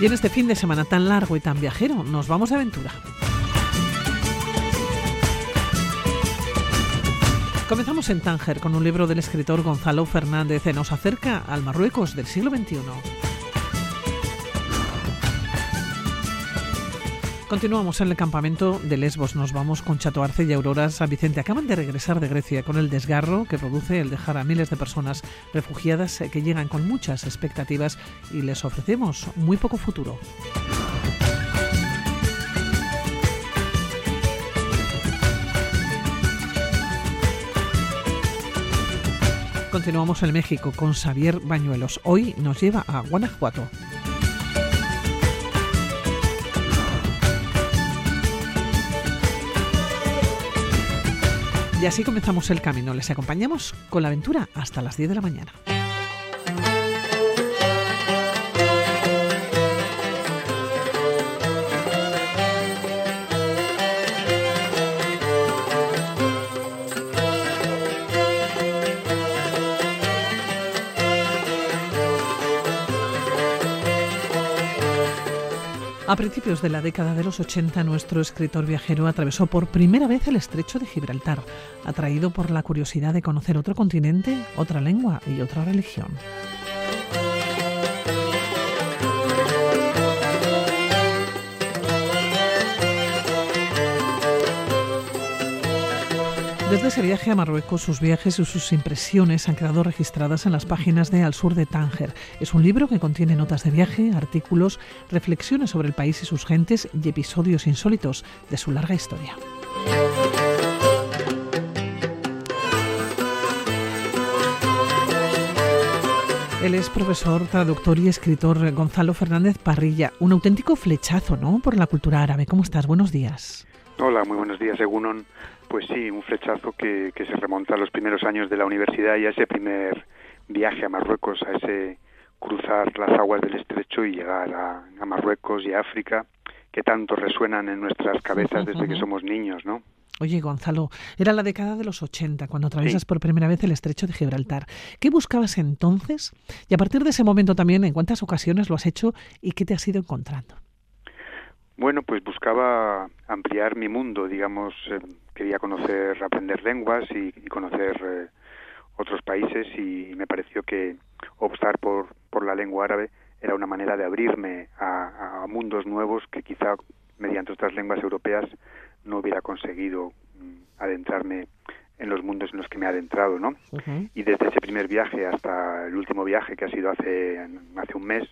Y en este fin de semana tan largo y tan viajero, nos vamos de aventura. Comenzamos en Tánger con un libro del escritor Gonzalo Fernández. que Nos acerca al Marruecos del siglo XXI. Continuamos en el campamento de Lesbos. Nos vamos con Chato Arce y Aurora San Vicente. Acaban de regresar de Grecia con el desgarro que produce el dejar a miles de personas refugiadas que llegan con muchas expectativas y les ofrecemos muy poco futuro. Continuamos en México con Xavier Bañuelos. Hoy nos lleva a Guanajuato. Y así comenzamos el camino. Les acompañamos con la aventura hasta las 10 de la mañana. A principios de la década de los 80, nuestro escritor viajero atravesó por primera vez el estrecho de Gibraltar, atraído por la curiosidad de conocer otro continente, otra lengua y otra religión. Desde ese viaje a Marruecos, sus viajes y sus impresiones han quedado registradas en las páginas de Al Sur de Tánger. Es un libro que contiene notas de viaje, artículos, reflexiones sobre el país y sus gentes y episodios insólitos de su larga historia. Él es profesor, traductor y escritor Gonzalo Fernández Parrilla. Un auténtico flechazo, ¿no? Por la cultura árabe. ¿Cómo estás? Buenos días. Hola, muy buenos días, Egunon. Pues sí, un flechazo que, se remonta a los primeros años de la universidad y a ese primer viaje a Marruecos, a ese cruzar las aguas del estrecho y llegar a, Marruecos y África, que tanto resuenan en nuestras cabezas desde que somos niños, ¿no? Oye, Gonzalo, era la década de los 80 cuando atraviesas por primera vez el estrecho de Gibraltar. ¿Qué buscabas entonces? Y a partir de ese momento también, ¿en cuántas ocasiones lo has hecho y qué te has ido encontrando? Bueno, pues buscaba ampliar mi mundo, digamos, eh, quería conocer, aprender lenguas y, conocer eh, otros países y me pareció que optar por, por la lengua árabe era una manera de abrirme a, mundos nuevos que quizá mediante otras lenguas europeas no hubiera conseguido mm, adentrarme en los mundos en los que me he adentrado, ¿no? Y desde ese primer viaje hasta el último viaje que ha sido hace hace un mes,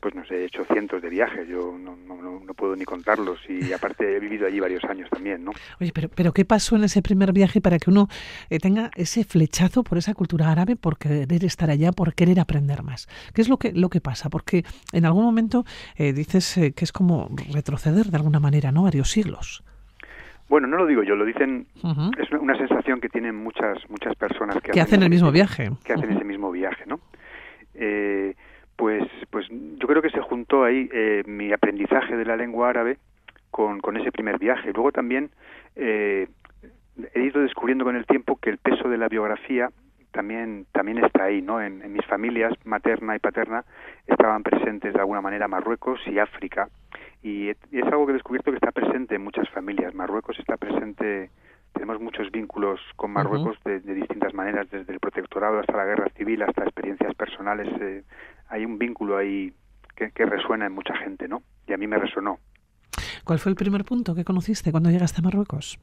pues no sé, he hecho cientos de viajes, yo no, no, no, puedo ni contarlos y aparte he vivido allí varios años también, ¿no? Oye, pero, pero ¿qué pasó en ese primer viaje para que uno eh, tenga ese flechazo por esa cultura árabe, por querer estar allá, por querer aprender más? ¿Qué es lo que, lo que pasa? Porque en algún momento eh, dices eh, que es como retroceder de alguna manera, ¿no? Varios siglos. Bueno, no lo digo yo, lo dicen, es una sensación que tienen muchas muchas personas que, que hacen, el mismo viaje. Que hacen ese mismo viaje, ¿no? Eh, pues, pues yo creo que se juntó ahí eh, mi aprendizaje de la lengua árabe con, con ese primer viaje. Luego también eh, he ido descubriendo con el tiempo que el peso de la biografía también también está ahí, ¿no? En, mis familias materna y paterna estaban presentes de alguna manera Marruecos y África y, es algo que he descubierto que está presente en muchas familias. Marruecos está presente tenemos muchos vínculos con Marruecos de, distintas maneras, desde el protectorado hasta la guerra civil, hasta experiencias personales. Eh, hay un vínculo ahí que, resuena en mucha gente, ¿no? Y a mí me resonó. ¿Cuál fue el primer punto que conociste cuando llegaste a Marruecos?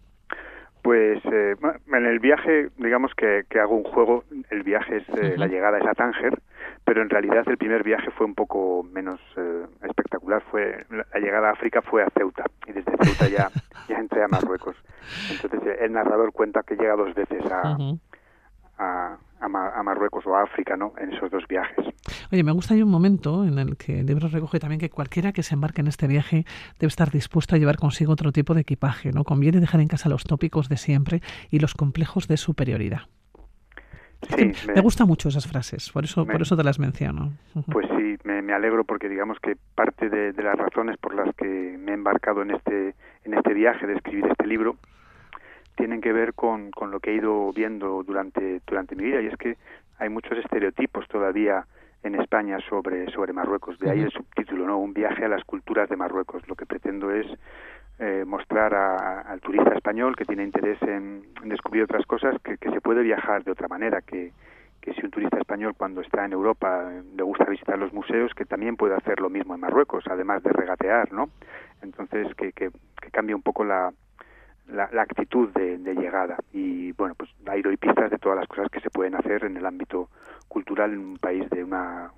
Pues eh, en el viaje, digamos que, hago un juego, el viaje es, eh, la llegada es a Tánger, pero en realidad el primer viaje fue un poco menos eh, espectacular, fue la llegada a África fue a Ceuta, y desde Ceuta ya, ya entré a Marruecos. Entonces el narrador cuenta que llega dos veces a, a, a, Marruecos o a África, ¿no? En esos dos viajes. Oye, me gusta hay un momento en el que el libro recoge también que cualquiera que se embarque en este viaje debe estar dispuesto a llevar consigo otro tipo de equipaje, ¿no? Conviene dejar en casa los tópicos de siempre y los complejos de superioridad. Sí, me, gustan mucho esas frases, por eso, por eso te las menciono. Pues sí, me, alegro porque digamos que parte de, de, las razones por las que me he embarcado en este, en este viaje de escribir este libro tienen que ver con, con lo que he ido viendo durante, durante mi vida y es que hay muchos estereotipos todavía en España sobre, sobre Marruecos. De ahí el subtítulo, ¿no? Un viaje a las culturas de Marruecos. Lo que pretendo es eh, mostrar al turista español que tiene interés en, descubrir otras cosas que, se puede viajar de otra manera, que, que si un turista español cuando está en Europa le gusta visitar los museos, que también puede hacer lo mismo en Marruecos, además de regatear, ¿no? Entonces, que, que, que cambie un poco la, la, actitud de, llegada. Y bueno, pues ahí doy pistas de todas las cosas que se pueden hacer en el ámbito cultural en un país de una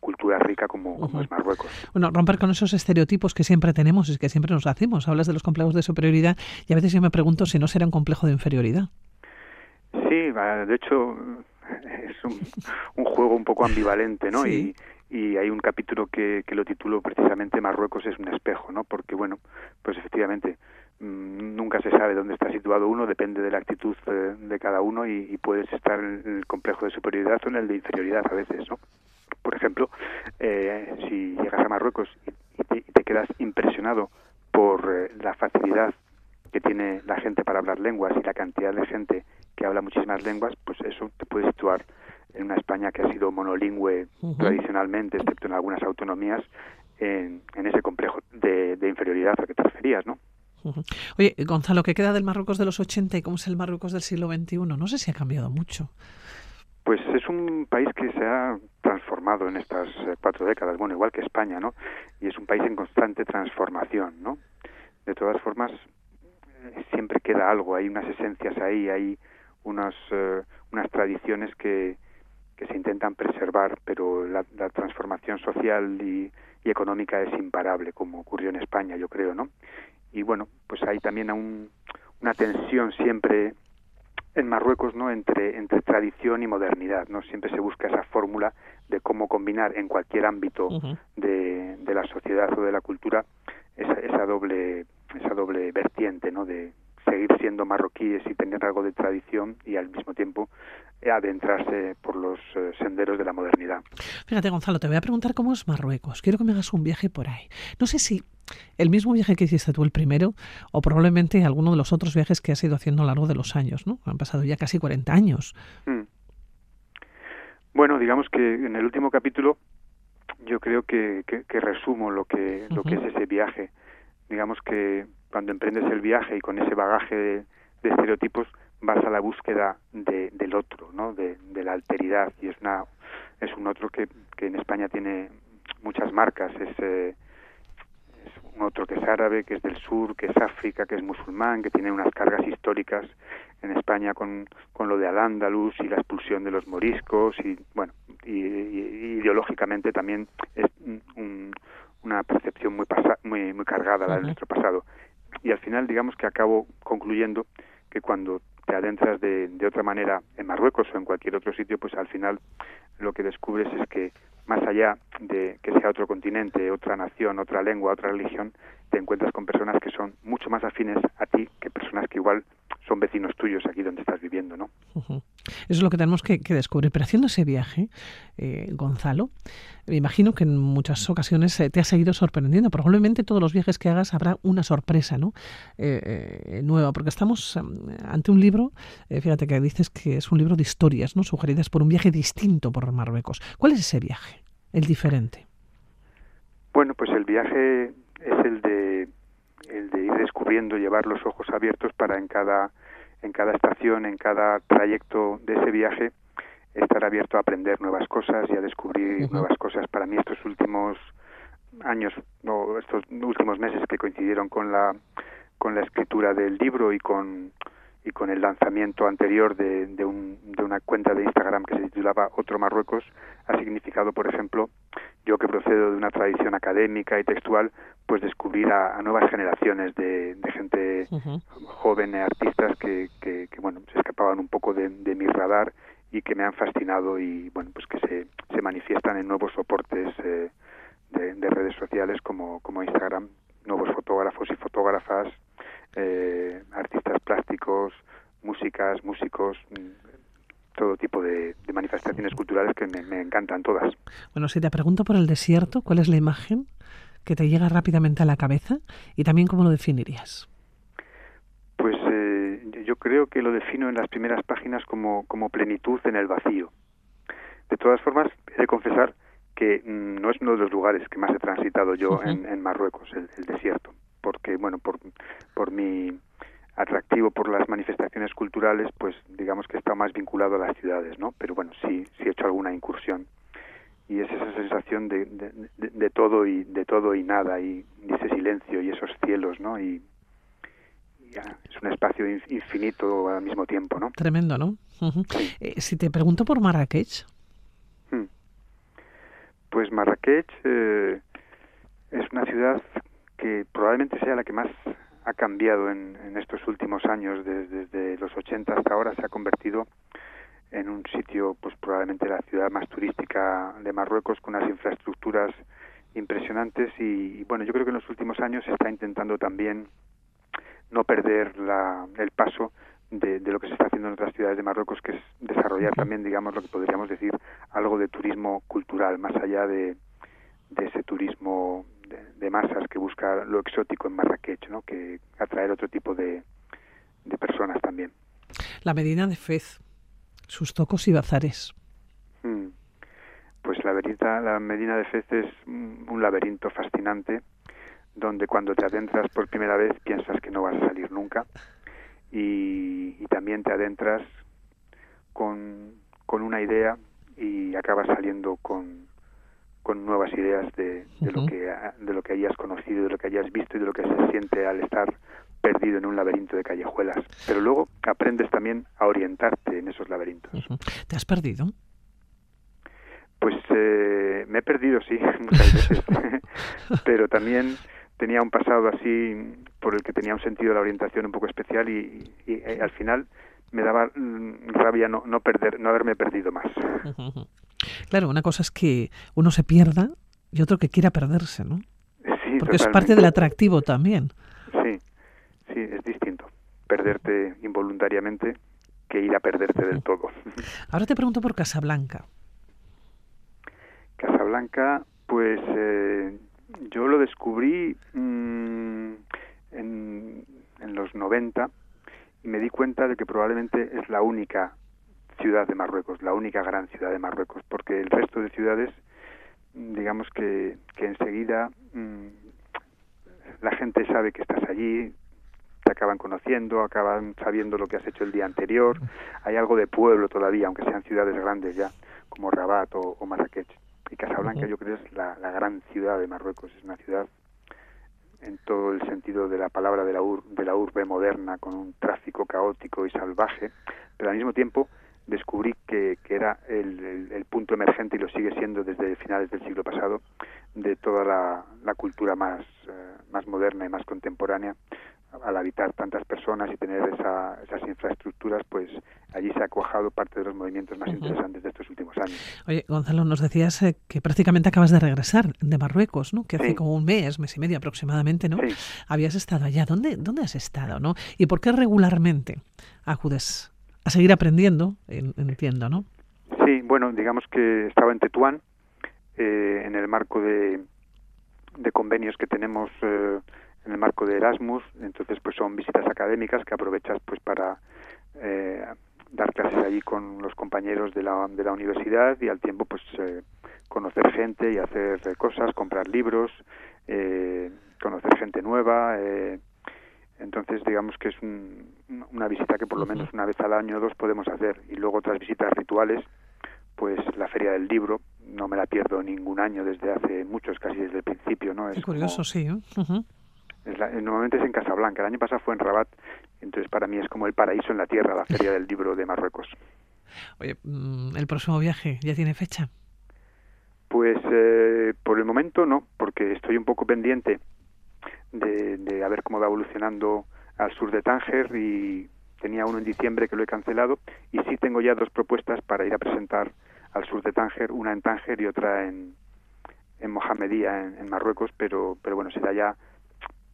cultura rica como, es Marruecos. Bueno, romper con esos estereotipos que siempre tenemos y que siempre nos hacemos. Hablas de los complejos de superioridad y a veces yo me pregunto si no será un complejo de inferioridad. Sí, de hecho es un, un juego un poco ambivalente, ¿no? Y, y hay un capítulo que, que lo titulo precisamente Marruecos es un espejo, ¿no? Porque bueno, pues efectivamente nunca se sabe dónde está situado uno, depende de la actitud eh, de, cada uno y, puedes estar en el complejo de superioridad o en el de inferioridad a veces, ¿no? Por ejemplo, eh, si llegas a Marruecos y, te, quedas impresionado por eh, la facilidad que tiene la gente para hablar lenguas y la cantidad de gente que habla muchísimas lenguas, pues eso te puede situar en una España que ha sido monolingüe tradicionalmente, excepto en algunas autonomías, en, ese complejo de, de inferioridad al que te referías, ¿no? Oye, Gonzalo, ¿qué queda del Marruecos de los 80 y cómo es el Marruecos del siglo XXI? No sé si ha cambiado mucho. Pues es un país que se ha transformado en estas eh, cuatro décadas, bueno, igual que España, ¿no? Y es un país en constante transformación, ¿no? De todas formas, eh, siempre queda algo, hay unas esencias ahí, hay unas, eh, unas tradiciones que, que se intentan preservar, pero la, transformación social y, y, económica es imparable, como ocurrió en España, yo creo, ¿no? Y bueno, pues hay también un, una tensión siempre en Marruecos no entre entre tradición y modernidad no siempre se busca esa fórmula de cómo combinar en cualquier ámbito de, de, la sociedad o de la cultura esa, esa doble esa doble vertiente no de seguir siendo marroquíes y tener algo de tradición y al mismo tiempo adentrarse por los eh, senderos de la modernidad. Fíjate, Gonzalo, te voy a preguntar cómo es Marruecos. Quiero que me hagas un viaje por ahí. No sé si el mismo viaje que hiciste tú el primero o probablemente alguno de los otros viajes que has ido haciendo a lo largo de los años, ¿no? Han pasado ya casi 40 años. Mm. Bueno, digamos que en el último capítulo yo creo que, que, resumo lo que, lo que es ese viaje. Digamos que cuando emprendes el viaje y con ese bagaje de, estereotipos vas a la búsqueda de, del otro, ¿no? De, la alteridad y es una es un otro que, que en España tiene muchas marcas, es, eh, otro que es árabe, que es del sur, que es África, que es musulmán, que tiene unas cargas históricas en España con, con lo de Al-Ándalus y la expulsión de los moriscos y bueno, y, ideológicamente también es una percepción muy, muy, muy cargada la de nuestro pasado. Y al final digamos que acabo concluyendo que cuando te adentras de, de otra manera en Marruecos o en cualquier otro sitio, pues al final lo que descubres es que más allá de que sea otro continente, otra nación, otra lengua, otra religión, te encuentras con personas que son mucho más afines a ti que personas que igual son vecinos tuyos aquí donde estás viviendo, ¿no? Eso es lo que tenemos que, descubrir. Pero haciendo ese viaje, eh, Gonzalo, me imagino que en muchas ocasiones eh, te ha seguido sorprendiendo. Probablemente todos los viajes que hagas habrá una sorpresa, ¿no? Eh, nueva, porque estamos ante un libro, fíjate que dices que es un libro de historias, ¿no? Sugeridas por un viaje distinto por Marruecos. ¿Cuál es ese viaje, el diferente? Bueno, pues el viaje es el de el de ir descubriendo, llevar los ojos abiertos para en cada en cada estación, en cada trayecto de ese viaje estar abierto a aprender nuevas cosas y a descubrir nuevas cosas. Para mí estos últimos años, no, estos últimos meses que coincidieron con la con la escritura del libro y con y con el lanzamiento anterior de, de, un, de, una cuenta de Instagram que se titulaba Otro Marruecos, ha significado, por ejemplo, yo que procedo de una tradición académica y textual, pues descubrir a, nuevas generaciones de, de gente joven, artistas que, que, bueno, se escapaban un poco de, mi radar y que me han fascinado y, bueno, pues que se, se manifiestan en nuevos soportes eh, de, redes sociales como, como Instagram, nuevos fotógrafos y fotógrafas eh, artistas plásticos, músicas, músicos, mm, todo tipo de, manifestaciones culturales que me, encantan todas. Bueno, si te pregunto por el desierto, ¿cuál es la imagen que te llega rápidamente a la cabeza y también cómo lo definirías? Pues eh, yo creo que lo defino en las primeras páginas como, como plenitud en el vacío. De todas formas, he de confesar que mm, no es uno de los lugares que más he transitado yo en, Marruecos, el, desierto, porque, bueno, por, por mi atractivo por las manifestaciones culturales, pues digamos que está más vinculado a las ciudades, ¿no? Pero bueno, sí, sí he hecho alguna incursión y es esa sensación de, de, todo y de todo y nada y, ese silencio y esos cielos, ¿no? Y, es un espacio infinito al mismo tiempo, ¿no? Tremendo, ¿no? Eh, si te pregunto por Marrakech. Hmm. Pues Marrakech eh, es una ciudad que probablemente sea la que más ha cambiado en, estos últimos años, desde, los 80 hasta ahora, se ha convertido en un sitio, pues probablemente la ciudad más turística de Marruecos, con unas infraestructuras impresionantes y, bueno, yo creo que en los últimos años se está intentando también no perder la, el paso de, lo que se está haciendo en otras ciudades de Marruecos, que es desarrollar también, digamos, lo que podríamos decir, algo de turismo cultural, más allá de, de ese turismo de, masas que busca lo exótico en Marrakech, ¿no? que atraer otro tipo de, de personas también. La Medina de Fez, sus tocos y bazares. Mm. Pues la, la Medina de Fez es un laberinto fascinante donde cuando te adentras por primera vez piensas que no vas a salir nunca y, y también te adentras con, con una idea y acabas saliendo con, con nuevas ideas de, lo que de lo que hayas conocido, de lo que hayas visto y de lo que se siente al estar perdido en un laberinto de callejuelas. Pero luego aprendes también a orientarte en esos laberintos. ¿Te has perdido? Pues eh, me he perdido, sí, muchas veces. Pero también tenía un pasado así por el que tenía un sentido de la orientación un poco especial y, eh, al final me daba mm, rabia no, no perder, no haberme perdido más. Claro, una cosa es que uno se pierda y otro que quiera perderse, ¿no? Sí, Porque es parte del atractivo también. Sí, sí, es distinto. Perderte involuntariamente que ir a perderte del todo. Ahora te pregunto por Casablanca. Casablanca, pues eh, yo lo descubrí mm, en, en los 90 y me di cuenta de que probablemente es la única ciudad de Marruecos, la única gran ciudad de Marruecos, porque el resto de ciudades, digamos que, que enseguida mm, la gente sabe que estás allí, te acaban conociendo, acaban sabiendo lo que has hecho el día anterior, hay algo de pueblo todavía, aunque sean ciudades grandes ya, como Rabat o, Marrakech. Y Casablanca yo creo es la, la gran ciudad de Marruecos, es una ciudad en todo el sentido de la palabra de la, de la urbe moderna, con un tráfico caótico y salvaje, pero al mismo tiempo descubrí que, que era el, el, punto emergente y lo sigue siendo desde finales del siglo pasado de toda la, la cultura más, eh, más moderna y más contemporánea al habitar tantas personas y tener esa, esas infraestructuras, pues allí se ha cuajado parte de los movimientos más interesantes de estos últimos años. Oye, Gonzalo, nos decías eh, que prácticamente acabas de regresar de Marruecos, ¿no? Que hace como un mes, mes y medio aproximadamente, ¿no? Habías estado allá. ¿Dónde, ¿Dónde has estado, no? ¿Y por qué regularmente acudes a seguir aprendiendo, entiendo, ¿no? Sí, bueno, digamos que estaba en Tetuán, eh, en el marco de, de convenios que tenemos eh, en el marco de Erasmus, entonces pues son visitas académicas que aprovechas pues para eh, dar clases allí con los compañeros de la, de la universidad y al tiempo pues conocer gente y hacer cosas, comprar libros, conocer gente nueva, entonces, digamos que es una visita que por lo menos una vez al año o dos podemos hacer. Y luego otras visitas rituales, pues la Feria del Libro, no me la pierdo ningún año desde hace muchos, casi desde el principio. ¿no? Es curioso, sí. ¿eh? normalmente es en Casablanca, el año pasado fue en Rabat, entonces para mí es como el paraíso en la tierra, la Feria del Libro de Marruecos. Oye, mm, ¿el próximo viaje ya tiene fecha? Pues eh, por el momento no, porque estoy un poco pendiente de, de a ver cómo va evolucionando al sur de Tánger y tenía uno en diciembre que lo he cancelado y sí tengo ya dos propuestas para ir a presentar al sur de Tánger, una en Tánger y otra en, en Mohamedía, en, Marruecos, pero, pero bueno, será ya,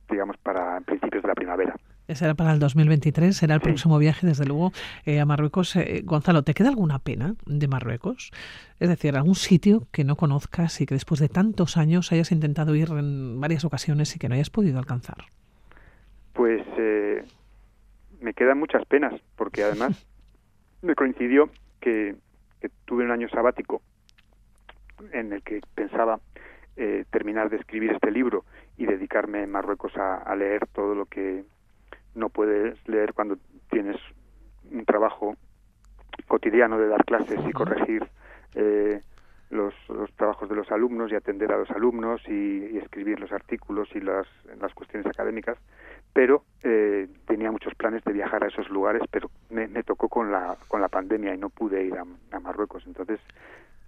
digamos, para principios de la primavera. Será para el 2023, será el próximo viaje, desde luego, eh, a Marruecos. Eh, Gonzalo, ¿te queda alguna pena de Marruecos? Es decir, algún sitio que no conozcas y que después de tantos años hayas intentado ir en varias ocasiones y que no hayas podido alcanzar. Pues eh, me quedan muchas penas, porque además me coincidió que que tuve un año sabático en el que pensaba eh, terminar de escribir este libro y dedicarme en Marruecos a, a, leer todo lo que no puedes leer cuando tienes un trabajo cotidiano de dar clases y corregir eh, los, los, trabajos de los alumnos y atender a los alumnos y, escribir los artículos y las, las cuestiones académicas, pero eh, tenía muchos planes de viajar a esos lugares, pero me, me, tocó con la, con la pandemia y no pude ir a, a Marruecos. Entonces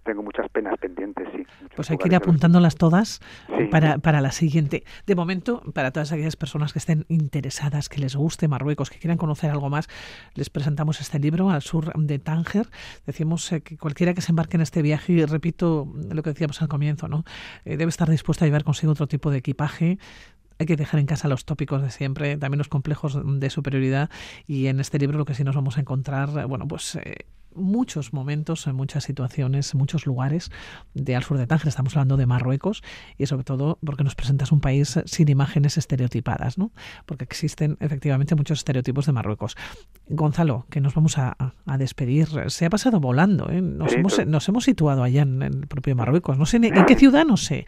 tengo muchas penas pendientes, sí. Pues hay que ir apuntándolas todas sí. para, para la siguiente. De momento, para todas aquellas personas que estén interesadas, que les guste Marruecos, que quieran conocer algo más, les presentamos este libro al sur de Tánger. Decimos eh, que cualquiera que se embarque en este viaje, y repito lo que decíamos al comienzo, ¿no? Eh, debe estar dispuesto a llevar consigo otro tipo de equipaje, hay que dejar en casa los tópicos de siempre, también los complejos de superioridad y en este libro lo que sí nos vamos a encontrar, bueno, pues eh, muchos momentos, en muchas situaciones, muchos lugares de al sur de Tánger. Estamos hablando de Marruecos y sobre todo porque nos presentas un país sin imágenes estereotipadas, ¿no? Porque existen efectivamente muchos estereotipos de Marruecos. Gonzalo, que nos vamos a, a despedir. Se ha pasado volando, ¿eh? Nos, Sí, hemos, pero- nos hemos situado allá en el propio Marruecos. No sé ni- en qué ciudad, no sé,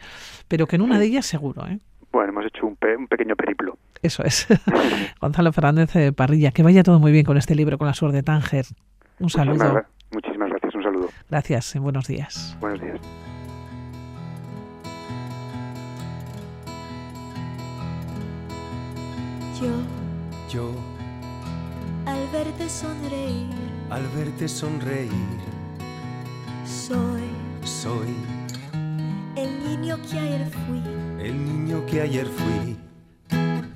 pero que en una de ellas seguro, ¿eh? Bueno, hemos hecho un, pe- un pequeño periplo. Eso es. Gonzalo Fernández eh, Parrilla, que vaya todo muy bien con este libro, con la sur de Tánger. Un Muchísimas, saludo. muchísimas gracias, un saludo. Gracias, en buenos días. Buenos días. Yo, Yo, al verte sonreír, al verte sonreír, soy soy el niño que ayer fui. el niño que ayer fui.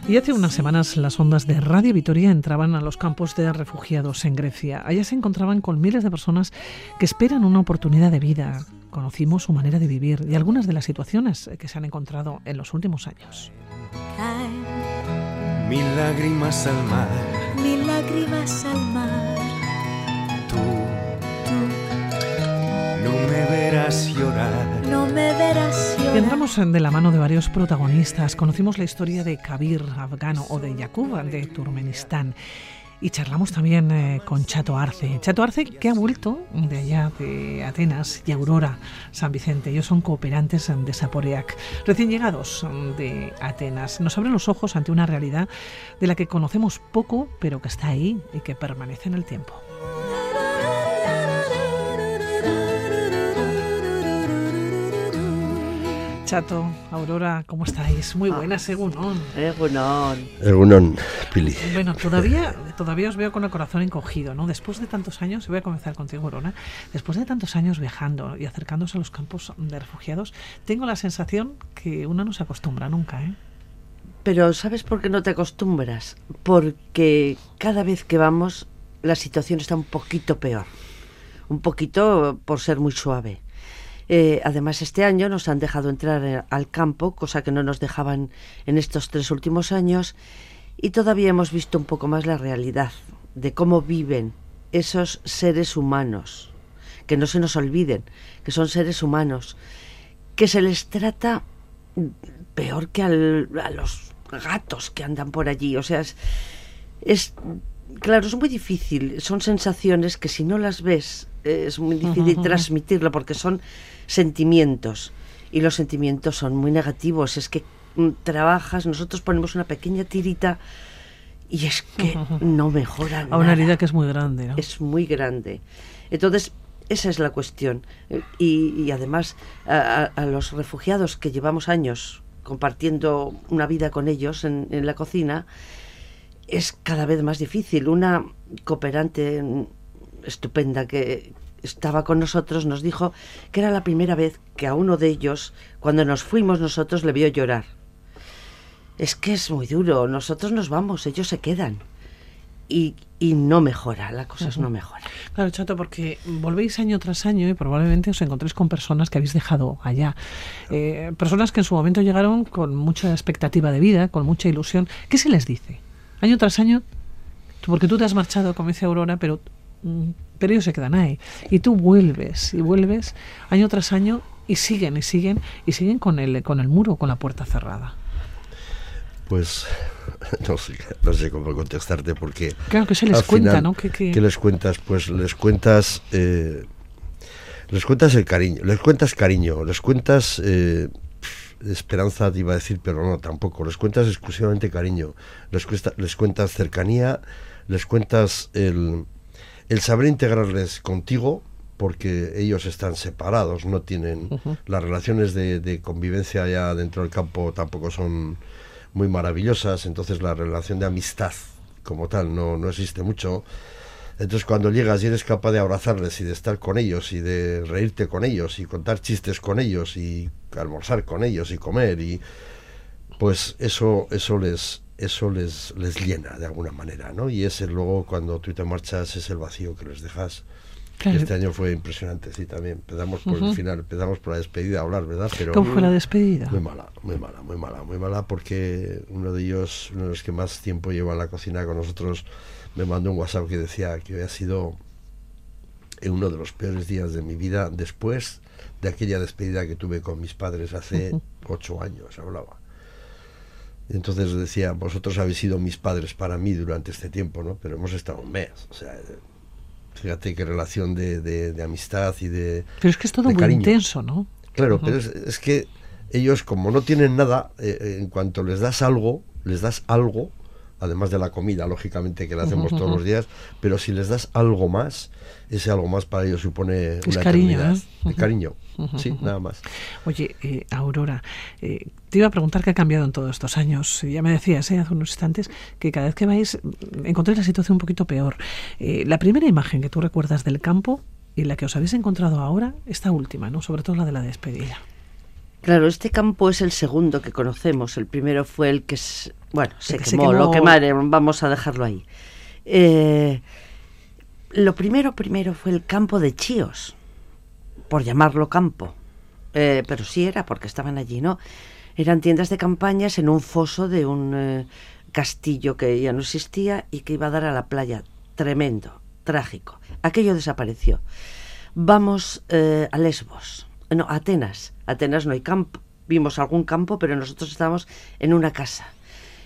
Y hace unas semanas las ondas de Radio Vitoria entraban a los campos de refugiados en Grecia. Allá se encontraban con miles de personas que esperan una oportunidad de vida. Conocimos su manera de vivir y algunas de las situaciones que se han encontrado en los últimos años. Mil lágrimas al mar, mil lágrimas al mar. tú Tú no me verás llorar. no me verás Entramos de la mano de varios protagonistas. Conocimos la historia de Kabir, afgano, o de Yakub, de Turkmenistán. Y charlamos también eh, con Chato Arce. Chato Arce, que ha vuelto de allá, de Atenas, y Aurora, San Vicente. Ellos son cooperantes de Saporeac, recién llegados de Atenas. Nos abren los ojos ante una realidad de la que conocemos poco, pero que está ahí y que permanece en el tiempo. Chato, Aurora, ¿cómo estáis? Muy buenas, según. Egunon. Egunon, Pili. Bueno, todavía, todavía os veo con el corazón encogido, ¿no? Después de tantos años, y voy a comenzar contigo, Aurora, después de tantos años viajando y acercándose a los campos de refugiados, tengo la sensación que uno no se acostumbra nunca, ¿eh? Pero ¿sabes por qué no te acostumbras? Porque cada vez que vamos la situación está un poquito peor. Un poquito por ser muy suave. Eh, además, este año nos han dejado entrar eh, al campo, cosa que no nos dejaban en estos tres últimos años, y todavía hemos visto un poco más la realidad de cómo viven esos seres humanos. Que no se nos olviden, que son seres humanos, que se les trata peor que a los gatos que andan por allí. O sea, es, claro, es muy difícil. Son sensaciones que si no las ves es muy difícil transmitirlo porque son sentimientos y los sentimientos son muy negativos. Es que mm, trabajas, nosotros ponemos una pequeña tirita y es que no mejora A una herida que es muy grande, ¿no? es muy grande. Entonces, esa es la cuestión. Y, y además, a, los refugiados que llevamos años compartiendo una vida con ellos en, en la cocina, es cada vez más difícil. Una cooperante estupenda que estaba con nosotros nos dijo que era la primera vez que a uno de ellos, cuando nos fuimos nosotros, le vio llorar. Es que es muy duro. Nosotros nos vamos, ellos se quedan. Y, y no mejora, la cosa es no mejora. Claro, Chato, porque volvéis año tras año y probablemente os encontréis con personas que habéis dejado allá. Eh, personas que en su momento llegaron con mucha expectativa de vida, con mucha ilusión. ¿Qué se les dice? Año tras año, porque tú te has marchado, como dice Aurora, pero, pero ellos se quedan ahí. Y tú vuelves y vuelves año tras año y siguen y siguen y siguen con el, con el muro, con la puerta cerrada. Pues no sé, no sé cómo contestarte porque Claro que se les cuenta, final, ¿no? Que, que- ¿qué les cuentas? Pues les cuentas eh, Les cuentas el cariño, les cuentas cariño, les cuentas eh, esperanza, te iba a decir, pero no, tampoco. Les cuentas exclusivamente cariño, les, cuesta- les cuentas cercanía, les cuentas el, el saber integrarles contigo, porque ellos están separados, no tienen las relaciones de, de convivencia ya dentro del campo tampoco son muy maravillosas, entonces la relación de amistad como tal no, no existe mucho. Entonces cuando llegas y eres capaz de abrazarles y de estar con ellos y de reírte con ellos y contar chistes con ellos y almorzar con ellos y comer y pues eso eso les eso les les llena de alguna manera, ¿no? Y ese luego cuando tú te marchas es el vacío que les dejas. Claro. Este año fue impresionante, sí, también. Empezamos por el final, empezamos por la despedida a hablar, ¿verdad? Pero ¿Cómo fue la despedida? muy mala, muy mala, muy mala, muy mala, porque uno de ellos, uno de los que más tiempo lleva en la cocina con nosotros, me mandó un WhatsApp que decía que había sido en uno de los peores días de mi vida después de aquella despedida que tuve con mis padres hace ocho años, hablaba. Entonces decía, vosotros habéis sido mis padres para mí durante este tiempo, ¿no? Pero hemos estado un mes, o sea, fíjate qué relación de, de- de amistad y de... Pero es que es todo muy cariño. intenso, ¿no? Claro, pero es, es que ellos como no tienen nada, eh, eh, en cuanto les das algo, les das algo, además de la comida, lógicamente, que la hacemos todos los días, pero si les das algo más, ese algo más para ellos supone Es una cariño, eternidad. ¿eh? De cariño, sí, nada más. Oye, eh, Aurora, eh, te iba a preguntar qué ha cambiado en todos estos años. Ya me decías eh, hace unos instantes que cada vez que vais mm, encontráis la situación un poquito peor. Eh, la primera imagen que tú recuerdas del campo y la que os habéis encontrado ahora, esta última, ¿no? Sobre todo la de la despedida. Claro, este campo es el segundo que conocemos. El primero fue el que, s- bueno, se, que se quemó, quemó. lo quemaron, vamos a dejarlo ahí. Eh, lo primero, primero fue el campo de Chíos, por llamarlo campo. Eh, pero sí era, porque estaban allí, ¿no? Eran tiendas de campañas en un foso de un eh, castillo que ya no existía y que iba a dar a la playa. Tremendo, trágico. Aquello desapareció. Vamos eh, a Lesbos, no, a Atenas. Atenas no hay campo. Vimos algún campo, pero nosotros estábamos en una casa.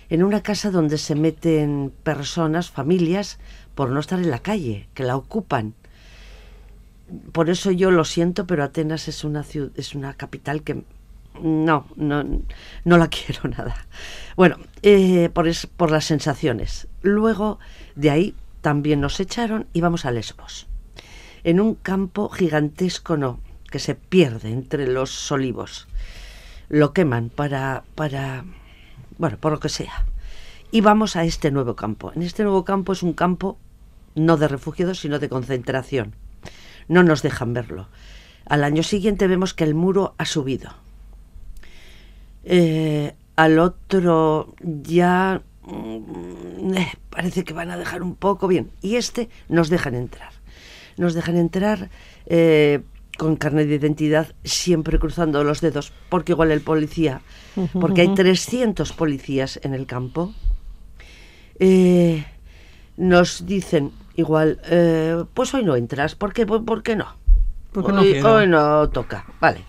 En una casa donde se meten personas, familias, por no estar en la calle, que la ocupan. Por eso yo lo siento, pero Atenas es una ciudad, es una capital que no, no, no la quiero nada. Bueno, eh, por, es- por las sensaciones. Luego de ahí también nos echaron y vamos a Lesbos. En un campo gigantesco, no, que se pierde entre los olivos. Lo queman para, para, bueno, por lo que sea. Y vamos a este nuevo campo. En este nuevo campo es un campo no de refugiados, sino de concentración. No nos dejan verlo. Al año siguiente vemos que el muro ha subido. Eh, al otro ya mm, eh, parece que van a dejar un poco bien. Y este nos dejan entrar. Nos dejan entrar eh, con carnet de identidad, siempre cruzando los dedos, porque igual el policía, porque hay 300 policías en el campo, eh, nos dicen igual, eh, pues hoy no entras, ¿por qué, ¿Por, por qué no? Porque no hoy, quiero. hoy no toca, vale.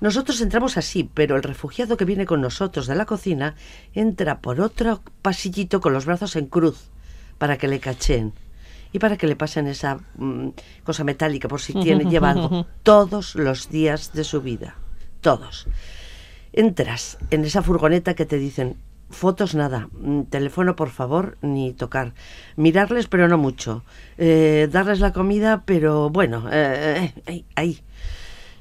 Nosotros entramos así, pero el refugiado que viene con nosotros de la cocina entra por otro pasillito con los brazos en cruz para que le cacheen y para que le pasen esa mm, cosa metálica por si tiene lleva algo. todos los días de su vida, todos. Entras en esa furgoneta que te dicen fotos nada, mm, teléfono por favor ni tocar, mirarles pero no mucho, eh, darles la comida pero bueno, eh, eh, ahí.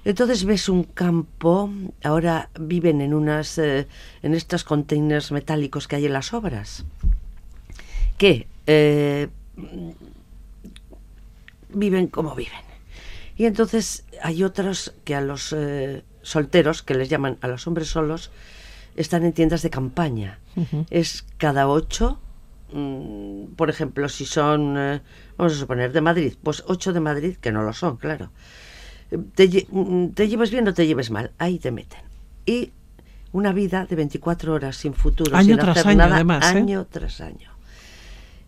Entonces ves un campo, ahora viven en unas en estos containers metálicos que hay en las obras, que viven como viven. Y entonces hay otros que a los eh, solteros, que les llaman a los hombres solos, están en tiendas de campaña. Es cada ocho, mm, por ejemplo, si son, eh, vamos a suponer, de Madrid, pues ocho de Madrid, que no lo son, claro. Te, mm, te lleves bien o te lleves mal, ahí te meten. Y una vida de 24 horas sin futuro, Año sin tras hacer año, nada, además, ¿eh? año tras año.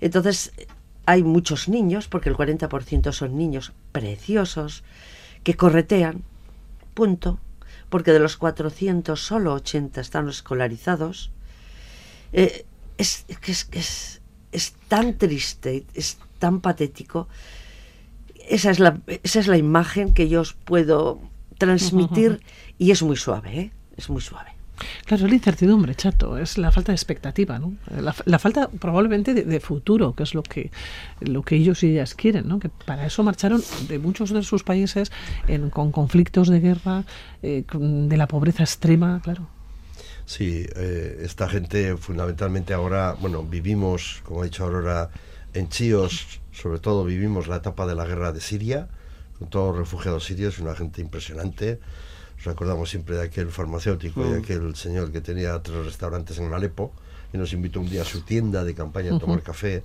Entonces, hay muchos niños, porque el 40% son niños preciosos, que corretean, punto, porque de los 400 solo 80 están escolarizados. Eh, es, es, es tan triste, es tan patético. esa es la, esa es la imagen que yo os puedo transmitir y es muy suave, ¿eh? es muy suave. Claro, es la incertidumbre, chato, es la falta de expectativa. La, falta probablemente de, futuro, que es lo que, lo que ellos y ellas quieren, ¿no? Que para eso marcharon de muchos de sus países con conflictos de guerra, eh, de la pobreza extrema, claro. Sí, eh, esta gente fundamentalmente ahora, bueno, vivimos, como ha dicho Aurora, en Chíos, sobre todo vivimos la etapa de la guerra de Siria, con todos los refugiados sirios, una gente impresionante nos acordamos siempre de aquel farmacéutico y Mm. aquel señor que tenía tres restaurantes en Alepo y nos invitó un día a su tienda de campaña a tomar café.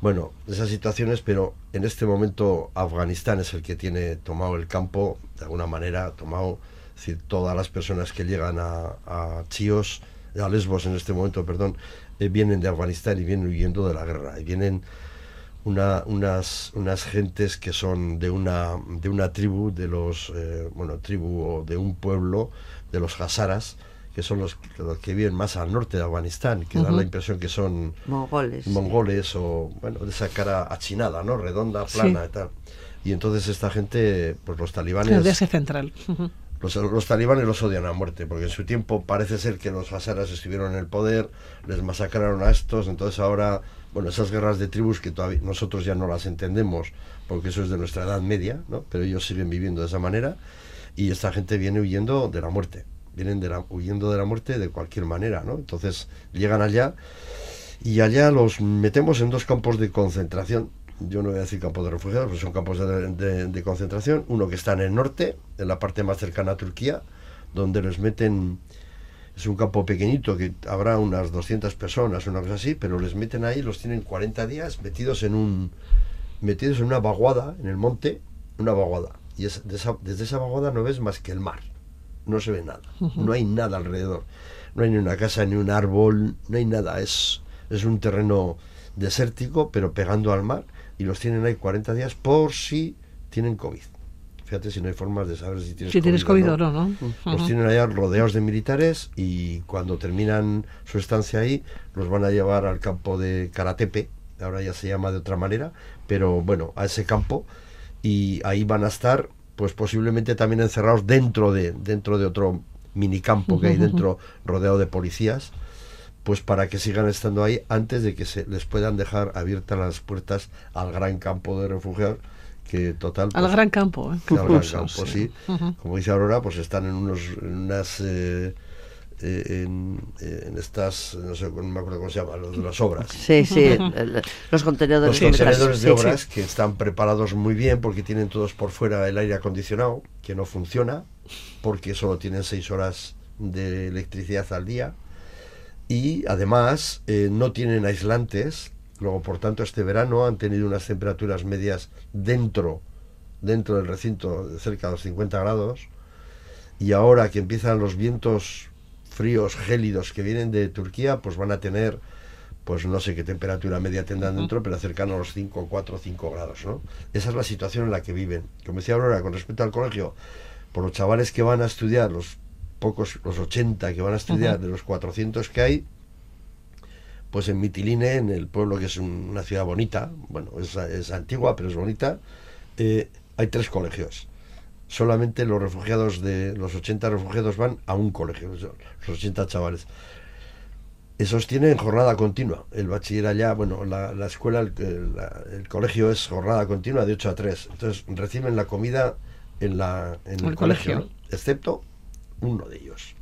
Bueno, esas situaciones, pero en este momento Afganistán es el que tiene tomado el campo, de alguna manera, tomado, es decir, todas las personas que llegan a, a Chios, a Lesbos en este momento, perdón, eh, vienen de Afganistán y vienen huyendo de la guerra, y vienen una, unas, unas gentes que son de una, de una tribu, de los, eh, bueno, tribu o de un pueblo, de los hazaras, que son los, los que viven más al norte de Afganistán, que dan la impresión que son Mongoles. mongoles o, bueno, de esa cara achinada, ¿no? Redonda, plana Sí. y tal. Y entonces esta gente, pues los talibanes... De Asia Central. Los, los talibanes los odian a muerte, porque en su tiempo parece ser que los hazaras estuvieron en el poder, les masacraron a estos, entonces ahora, bueno, esas guerras de tribus que todavía nosotros ya no las entendemos, porque eso es de nuestra edad media, ¿no? Pero ellos siguen viviendo de esa manera, y esta gente viene huyendo de la muerte, vienen de la, huyendo de la muerte de cualquier manera, ¿no? Entonces llegan allá, y allá los metemos en dos campos de concentración. Yo no voy a decir campos de refugiados, pero son campos de, concentración. Uno que está en el norte, en la parte más cercana a Turquía, donde les meten. Es un campo pequeñito que habrá unas 200 personas, una cosa así, pero les meten ahí, los tienen 40 días metidos en un metidos en una vaguada en el monte, una vaguada. Y es, de esa- desde esa vaguada no ves más que el mar. No se ve nada. No hay nada alrededor. No hay ni una casa, ni un árbol, no hay nada. Es, es un terreno desértico, pero pegando al mar. Y los tienen ahí 40 días por si tienen COVID. Fíjate si no hay formas de saber si tienes Si tienes COVID o no. no, ¿no? Los tienen allá rodeados de militares y cuando terminan su estancia ahí, los van a llevar al campo de Karatepe, ahora ya se llama de otra manera, pero bueno, a ese campo y ahí van a estar pues posiblemente también encerrados dentro de dentro de otro minicampo que hay dentro rodeado de policías pues para que sigan estando ahí antes de que se les puedan dejar abiertas las puertas al gran campo de refugiados que total Al pues, gran campo, ¿eh? al gran campo, sí. Como dice Aurora, pues están en unos, en unas, eh, eh, en, eh, en estas, no sé, no me acuerdo cómo se llama, los de las obras. Sí, sí, los contenedores. Los de obras. contenedores de Sí, obras sí. que están preparados muy bien porque tienen todos por fuera el aire acondicionado, que no funciona, porque solo tienen seis horas de electricidad al día. Y además eh, no tienen aislantes. Luego, por tanto, este verano han tenido unas temperaturas medias dentro, dentro del recinto de cerca de los 50 grados. Y ahora que empiezan los vientos fríos, gélidos que vienen de Turquía, pues van a tener pues no sé qué temperatura media tendrán dentro, pero cercano a los 5, 4, 5 grados, ¿no? Esa es la situación en la que viven. Como decía Aurora, con respecto al colegio, por los chavales que van a estudiar, los pocos, los 80 que van a estudiar, de los 400 que hay, pues en Mitiline, en el pueblo que es un- una ciudad bonita, bueno, es, es antigua, pero es bonita, eh, hay tres colegios. Solamente los refugiados de los 80 refugiados van a un colegio, los los 80 chavales. Esos tienen jornada continua. El bachiller allá, bueno, la, la escuela, el, el- la- el colegio es jornada continua de 8 a 3. Entonces reciben la comida en, la, en el, El colegio, colegio. ¿no? excepto uno de ellos.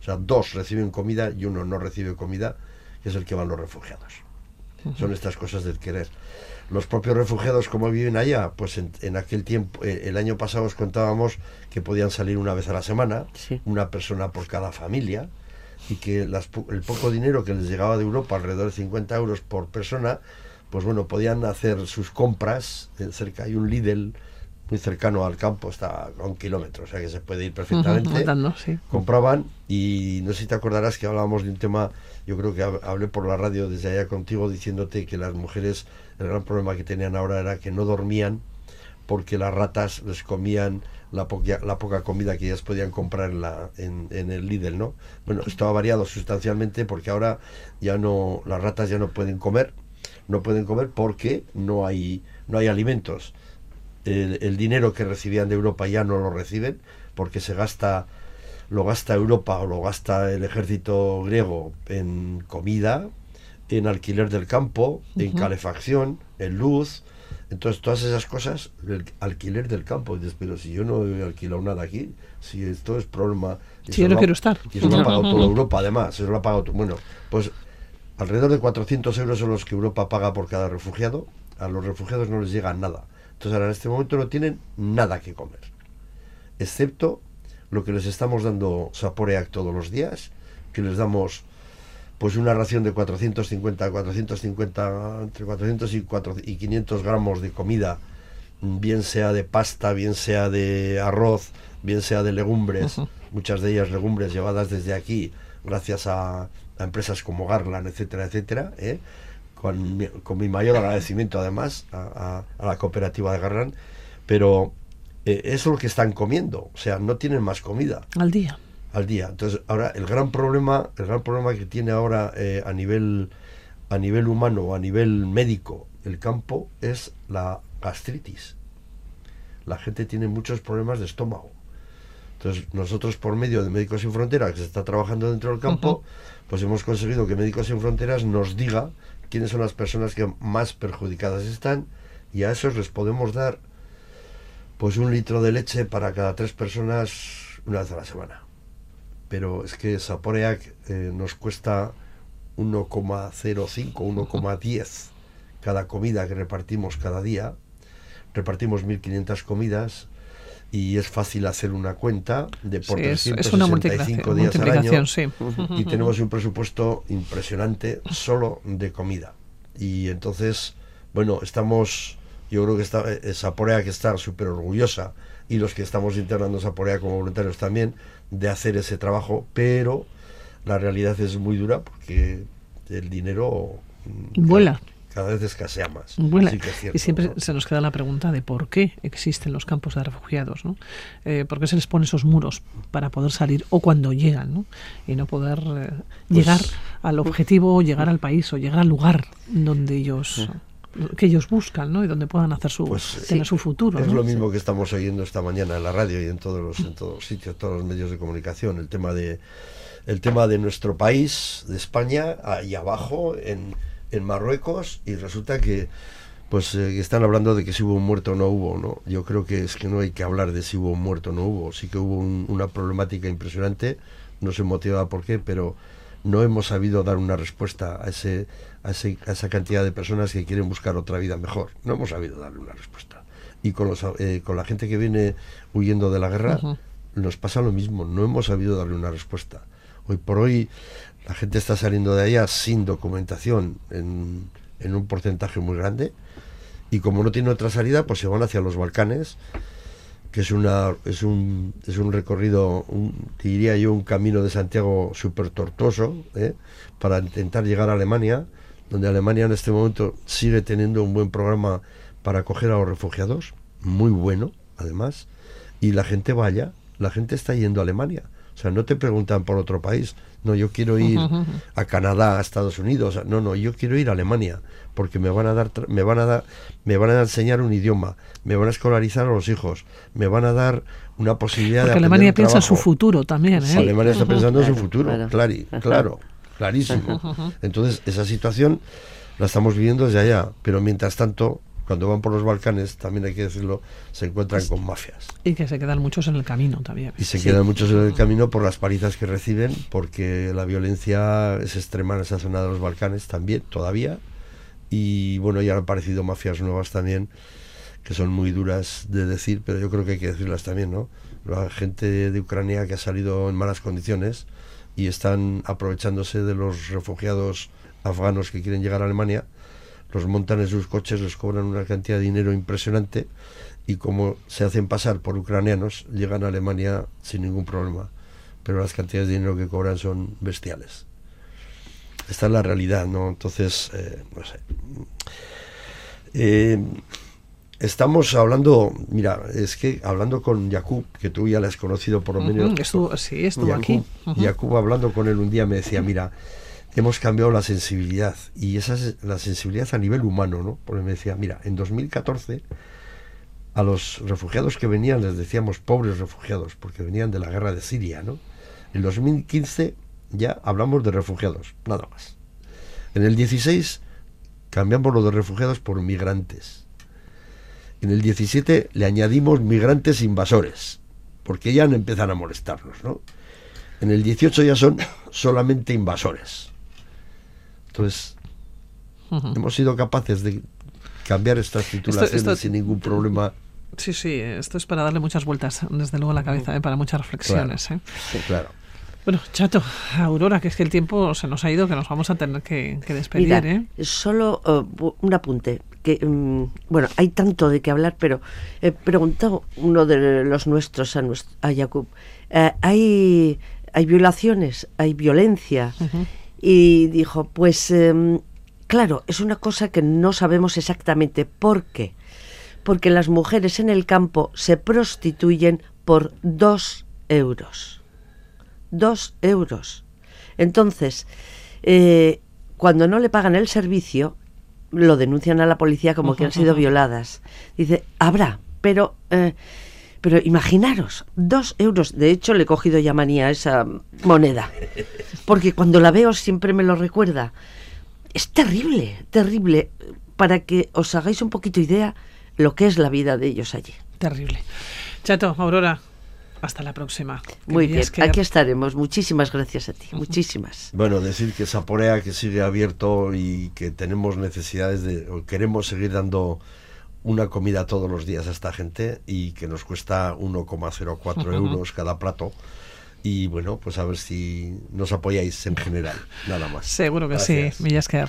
O sea, dos reciben comida y uno no recibe comida, es el que van los refugiados. Son estas cosas del querer. Los propios refugiados, como viven allá, pues en, en aquel tiempo, eh, el año pasado os contábamos que podían salir una vez a la semana, Sí. una persona por cada familia, y que las el poco dinero que les llegaba de Europa, alrededor de 50 euros por persona, pues bueno, podían hacer sus compras. En cerca hay un Lidl muy cercano al campo, está a un kilómetro, o sea que se puede ir perfectamente sí. compraban y no sé si te acordarás que hablábamos de un tema, yo creo que hab- hablé por la radio desde allá contigo diciéndote que las mujeres, el gran problema que tenían ahora era que no dormían porque las ratas les comían la, poca, la poca comida que ellas podían comprar en, la, en, en el Lidl, ¿no? Bueno, esto ha variado sustancialmente porque ahora ya no, las ratas ya no pueden comer, no pueden comer porque no hay, no hay alimentos el, el dinero que recibían de Europa ya no lo reciben porque se gasta lo gasta Europa o lo gasta el ejército griego en comida, en alquiler del campo, en calefacción, en luz. Entonces, todas esas cosas, el alquiler del campo. Y dices, pero si yo no he alquilado nada aquí, si esto es problema. Si yo no lo ha- quiero estar. Y eso lo ha pagado toda Europa, además. Eso lo ha pagado. to- Bueno, pues alrededor de 400 euros son los que Europa paga por cada refugiado. A los refugiados no les llega nada. Entonces, ahora en este momento no tienen nada que comer. Excepto lo que les estamos dando Saporeac todos los días, que les damos pues una ración de 450, 450, entre 400 y, 4 y 500 gramos de comida, bien sea de pasta, bien sea de arroz, bien sea de legumbres, muchas de ellas legumbres llevadas desde aquí, gracias a, a empresas como Garland, etcétera, etcétera, ¿eh? con, mi, con mi mayor agradecimiento además a, a- a la cooperativa de Garland, pero eh, eso es lo que están comiendo, o sea, no tienen más comida Al día. al día. Entonces, ahora el gran problema, el gran problema que tiene ahora eh, a nivel a nivel humano o a nivel médico el campo es la gastritis. La gente tiene muchos problemas de estómago. Entonces, nosotros por medio de Médicos Sin Fronteras, que se está trabajando dentro del campo, pues hemos conseguido que Médicos Sin Fronteras nos diga quiénes son las personas que más perjudicadas están y a esos les podemos dar pues un litro de leche para cada tres personas una vez a la semana pero es que Saporeac eh, nos cuesta 1,05, 1,10 cada comida que repartimos cada día. Repartimos 1.500 comidas y es fácil hacer una cuenta de por Sí, es, 365 es una multiplicación, días al año sí. y tenemos un presupuesto impresionante solo de comida. Y entonces, bueno, estamos, yo creo que está, eh, Saporea que está súper orgullosa y los que estamos internando Saporea como voluntarios también de hacer ese trabajo, pero la realidad es muy dura porque el dinero mm, Vuela. cada vez escasea más. Vuela. Sí que es cierto, y siempre ¿no? se nos queda la pregunta de por qué existen los campos de refugiados, ¿no? Eh, ¿Por qué se les pone esos muros para poder salir o cuando llegan, ¿no? Y no poder eh, Pues llegar al objetivo, llegar al país o llegar al lugar donde ellos que ellos buscan, ¿no? Y donde puedan hacer su Pues, tener su futuro. Es ¿no? lo mismo que estamos oyendo esta mañana en la radio y en todos los, en todos los sitios, todos los medios de comunicación, el tema de el tema de nuestro país, de España, ahí abajo, en, en Marruecos, y resulta que pues eh, están hablando de que si hubo un muerto o no hubo, ¿no? Yo creo que es que no hay que hablar de si hubo un muerto o no hubo, sí que hubo un- una problemática impresionante, no sé motivada por qué, pero no hemos sabido dar una respuesta a ese, a ese a esa cantidad de personas que quieren buscar otra vida mejor. No hemos sabido darle una respuesta. Y con los, eh, con la gente que viene huyendo de la guerra nos pasa lo mismo. No hemos sabido darle una respuesta. Hoy por hoy la gente está saliendo de allá sin documentación en, en un porcentaje muy grande y como no tiene otra salida, pues se van hacia los Balcanes que es una es un es un recorrido un, diría yo un camino de Santiago súper tortuoso ¿eh? para intentar llegar a Alemania donde Alemania en este momento sigue teniendo un buen programa para acoger a los refugiados muy bueno además y la gente vaya la gente está yendo a Alemania o sea no te preguntan por otro país no yo quiero ir a Canadá a Estados Unidos no no yo quiero ir a Alemania porque me van a dar tra- me van a dar me van a enseñar un idioma me van a escolarizar a los hijos me van a dar una posibilidad Porque de aprender Alemania un piensa en su trabajo. futuro también, ¿eh? Alemania está pensando en su Claro, futuro, claro. claro, clarísimo. Entonces, esa situación la estamos viviendo desde allá, pero mientras tanto, cuando van por los Balcanes, también hay que decirlo, se encuentran con mafias. Y que se quedan muchos en el camino también. Y se quedan muchos en el camino por las palizas que reciben, porque la violencia es extrema en esa zona de los Balcanes también, todavía. Y bueno, ya han aparecido mafias nuevas también, que son muy duras de decir, pero yo creo que hay que decirlas también, ¿no? La gente de Ucrania que ha salido en malas condiciones y están aprovechándose de los refugiados afganos que quieren llegar a Alemania, los montan en sus coches, les cobran una cantidad de dinero impresionante y como se hacen pasar por ucranianos, llegan a Alemania sin ningún problema. Pero las cantidades de dinero que cobran son bestiales. Esta es la realidad, ¿no? Entonces, eh, no sé. Eh, estamos hablando, mira, es que hablando con Jakub, que tú ya le has conocido por lo menos. estuvo- sí, estuvo Jakub- aquí. Jakub hablando con él un día me decía, mira, hemos cambiado la sensibilidad y esa es la sensibilidad a nivel humano, ¿no? Porque me decía, mira, en 2014 a los refugiados que venían les decíamos pobres refugiados, porque venían de la guerra de Siria, ¿no? En 2015 ya hablamos de refugiados, nada más. En el 16 cambiamos lo de refugiados por migrantes. En el 17 le añadimos migrantes invasores, porque ya no empiezan a molestarnos, ¿no? En el 18 ya son solamente invasores. Entonces, Ujú. hemos sido capaces de cambiar estas titulaciones esto- sin ningún problema. Sí, sí, esto es para darle muchas vueltas, desde luego, a la cabeza, ¿eh? para muchas reflexiones. ¿eh? Claro. Bueno, Chato, Aurora, que es que el tiempo se nos ha ido, que nos vamos a tener que, que despedir. Mira, ¿eh? solo bu- un apunte. Que, mm, bueno, hay tanto de qué hablar, pero he preguntado uno de los nuestros a, nues- a Jacob. eh, hay, hay violaciones, hay violencia. Y dijo, pues em, claro, es una cosa que no sabemos exactamente por qué. Porque las mujeres en el campo se prostituyen por dos euros. Dos euros. Entonces, eh, cuando no le pagan el servicio, lo denuncian a la policía como que han sido violadas. Dice, habrá, pero, eh, pero imaginaros, dos euros. De hecho, le he cogido ya manía a esa moneda. Porque cuando la veo siempre me lo recuerda. Es terrible, terrible. Para que os hagáis un poquito idea lo que es la vida de ellos allí. Terrible. Chato, Aurora, hasta la próxima. Muy bien, que- aquí estaremos. Muchísimas gracias a ti, muchísimas. Bueno, decir que Saporea que sigue abierto y que tenemos necesidades de, o queremos seguir dando una comida todos los días a esta gente y que nos cuesta 1,04 euros cada plato. Y bueno, pues a ver si nos apoyáis en general, nada más. Seguro que Gracias. sí, Millasker.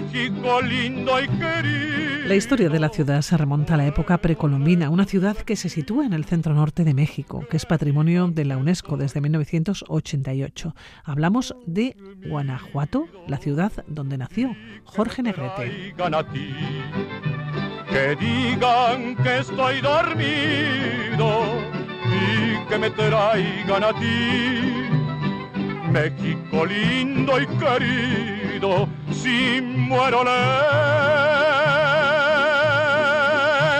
México lindo y querido. La historia de la ciudad se remonta a la época precolombina, una ciudad que se sitúa en el centro norte de México, que es patrimonio de la UNESCO desde 1988. Hablamos de Guanajuato, la ciudad donde nació Jorge Negrete. que digan que estoy dormido y que me traigan a ti. México lindo y querido, si muero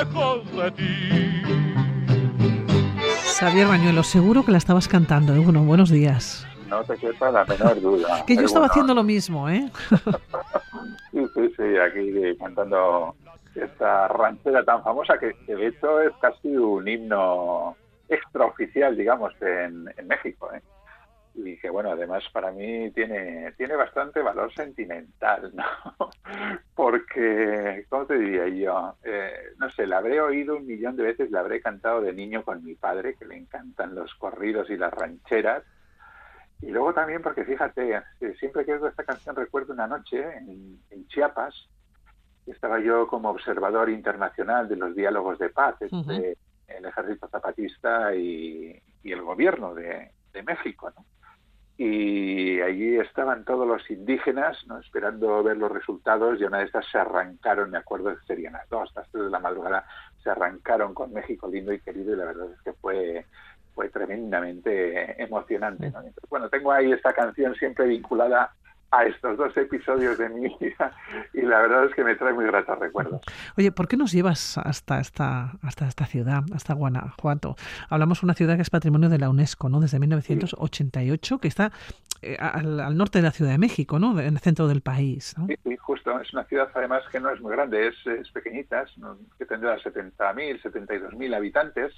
lejos de ti. Xavier Bañuelo, seguro que la estabas cantando, ¿eh? Bueno, buenos días. No te quepa la menor duda. Que yo estaba bueno, haciendo lo mismo, ¿eh? Sí, sí, sí, aquí eh, cantando esta ranchera tan famosa que, que de hecho es casi un himno extraoficial, digamos, en, en México. ¿eh? Y que, bueno, además para mí tiene, tiene bastante valor sentimental, ¿no? Porque, ¿cómo te diría yo? Eh, no sé, la habré oído un millón de veces, la habré cantado de niño con mi padre, que le encantan los corridos y las rancheras. Y luego también porque fíjate, eh, siempre que oigo esta canción recuerdo una noche en, en Chiapas, estaba yo como observador internacional de los diálogos de paz entre el ejército zapatista y, y el gobierno de, de México, ¿no? Y allí estaban todos los indígenas, ¿no? Esperando ver los resultados y una de estas se arrancaron, me acuerdo que serían las dos, las tres de la madrugada, se arrancaron con México lindo y querido y la verdad es que fue fue tremendamente emocionante. ¿no? Entonces, bueno, tengo ahí esta canción siempre vinculada a estos dos episodios de mi vida y la verdad es que me trae muy gratos recuerdos. Oye, ¿por qué nos llevas hasta esta, hasta esta ciudad, hasta Guanajuato? Hablamos de una ciudad que es patrimonio de la UNESCO, ¿no? Desde 1988, que está eh, al, al norte de la Ciudad de México, ¿no? En el centro del país, ¿no? Sí, sí, justo. Es una ciudad además que no es muy grande, es, es pequeñita, es, que tendrá 70.000, 72.000 habitantes.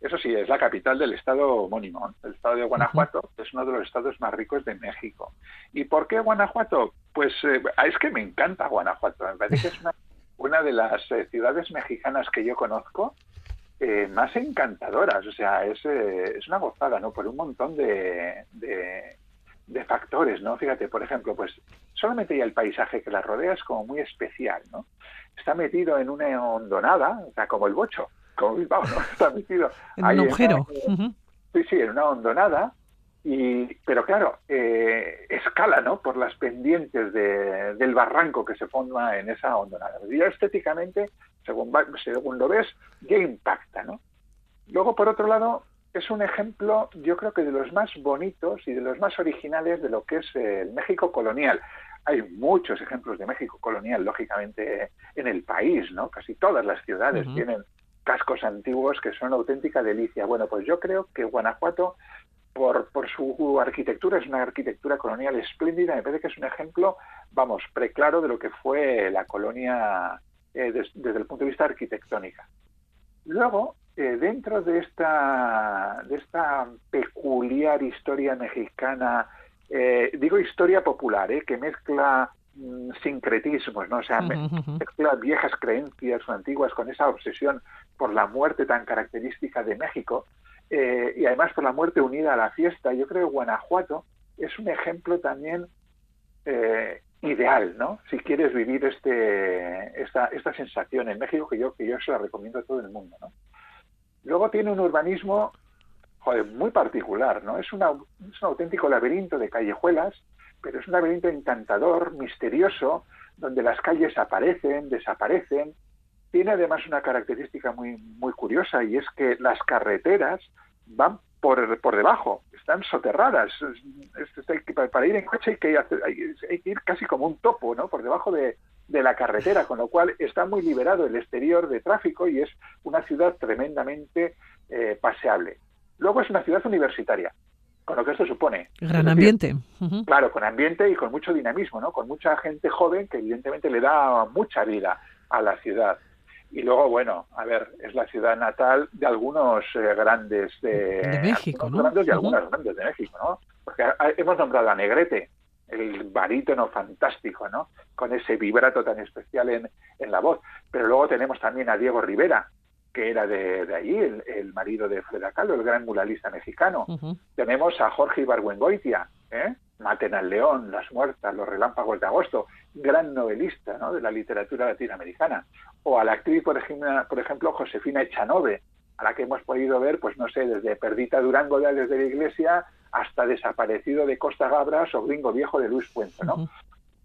Eso sí, es la capital del estado homónimo, el estado de Guanajuato, es uno de los estados más ricos de México. ¿Y por qué Guanajuato? Pues eh, es que me encanta Guanajuato. Me parece que es una, una de las eh, ciudades mexicanas que yo conozco eh, más encantadoras. O sea, es, eh, es una gozada, ¿no? Por un montón de, de, de factores, ¿no? Fíjate, por ejemplo, pues solamente ya el paisaje que la rodea es como muy especial, ¿no? Está metido en una hondonada, o sea, como el bocho, como Bilbao, ¿no? Está metido En ahí un una- agujero. Sí, sí, en una hondonada. Y, pero claro, eh, escala, ¿no? Por las pendientes de- del barranco que se forma en esa hondonada. Y ya estéticamente, según, va- según lo ves, ya impacta, ¿no? Luego, por otro lado, es un ejemplo, yo creo que de los más bonitos y de los más originales de lo que es el México colonial. Hay muchos ejemplos de México colonial, lógicamente, en el país, ¿no? Casi todas las ciudades Ujú. tienen cascos antiguos que son auténtica delicia. Bueno, pues yo creo que Guanajuato, por, por su arquitectura, es una arquitectura colonial espléndida. Me parece que es un ejemplo, vamos, preclaro de lo que fue la colonia eh, des- desde el punto de vista arquitectónica. Luego, eh, dentro de esta, de esta peculiar historia mexicana, eh, digo historia popular, eh, que mezcla mm, sincretismos, ¿no? O sea, mezcla viejas creencias o antiguas con esa obsesión por la muerte tan característica de México eh, y además por la muerte unida a la fiesta. Yo creo que Guanajuato es un ejemplo también eh, ideal, ¿no? Si quieres vivir este, esta, esta sensación en México, que yo, que yo se la recomiendo a todo el mundo, ¿no? Luego tiene un urbanismo muy particular, ¿no? Es, una, es un auténtico laberinto de callejuelas, pero es un laberinto encantador, misterioso, donde las calles aparecen, desaparecen. Tiene además una característica muy, muy curiosa y es que las carreteras van por, por debajo, están soterradas. Es- es- hay que- para ir en coche hay que, hacer- hay, hay que ir casi como un topo, ¿no? Por debajo de, de la carretera, con lo cual está muy liberado el exterior de tráfico y es una ciudad tremendamente eh, paseable. Luego es una ciudad universitaria, con lo que esto supone. Gran decir, ambiente. Claro, con ambiente y con mucho dinamismo, ¿no? Con mucha gente joven que evidentemente le da mucha vida a la ciudad. Y luego, bueno, a ver, es la ciudad natal de algunos eh, grandes de, De México, ¿no? grandes y algunas grandes de México, ¿no? Porque hemos nombrado a Negrete, el barítono fantástico, ¿no? Con ese vibrato tan especial en, en la voz. Pero luego tenemos también a Diego Rivera, que era de, de allí, el, el marido de Freda Kahlo, el gran muralista mexicano. Tenemos a Jorge Ibargüengoitia, ¿eh? Maten al león, Las muertas, Los relámpagos de agosto, gran novelista ¿no? de la literatura latinoamericana. O a la actriz, por ejemplo, por ejemplo, Josefina Echanove, a la que hemos podido ver, pues no sé, desde Perdita Durango de desde la Iglesia hasta Desaparecido de Costa Gabras o Gringo Viejo de Luis Puente, ¿no?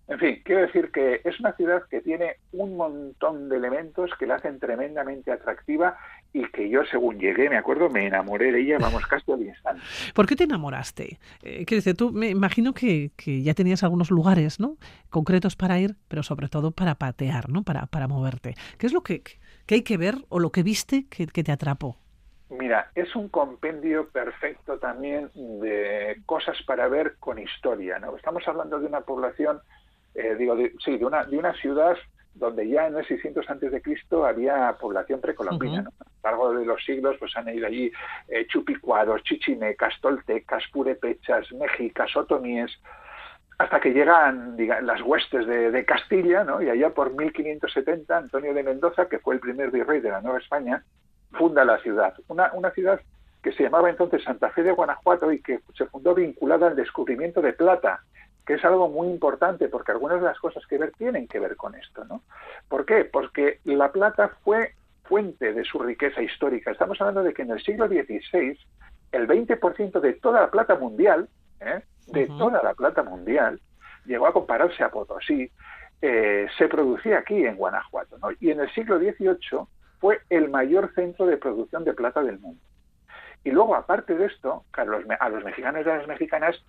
En fin, quiero decir que es una ciudad que tiene un montón de elementos que la hacen tremendamente atractiva y que yo, según llegué, me acuerdo, me enamoré de ella, vamos, casi al instante. ¿Por qué te enamoraste? Eh, quiero decir, tú me imagino que, que ya tenías algunos lugares, ¿no? Concretos para ir, pero sobre todo para patear, ¿no? Para, para moverte. ¿Qué es lo que, que hay que ver o lo que viste que, que te atrapó? Mira, es un compendio perfecto también de cosas para ver con historia, ¿no? Estamos hablando de una población, eh, digo, de- sí, de una, de una ciudad donde ya en el 600 antes de Cristo había población precolombina. ¿no? A lo largo de los siglos pues han ido allí eh, chupicuaros, chichimecas, toltecas, purépechas, mexicas, otomíes, hasta que llegan diga, las huestes de, de Castilla, ¿no? Y allá por 1570 Antonio de Mendoza, que fue el primer virrey de la Nueva España, funda la ciudad. Una, una ciudad que se llamaba entonces Santa Fe de Guanajuato y que se fundó vinculada al descubrimiento de plata, que es algo muy importante porque algunas de las cosas que ver tienen que ver con esto, ¿no? ¿Por qué? Porque la plata fue fuente de su riqueza histórica. Estamos hablando de que en el siglo XVI el 20% de toda la plata mundial, ¿eh? de toda la plata mundial, llegó a compararse a Potosí, eh, se producía aquí en Guanajuato. ¿no? Y en el siglo XVIII fue el mayor centro de producción de plata del mundo. Y luego, aparte de esto, claro, los a los mexicanos y a las mexicanas,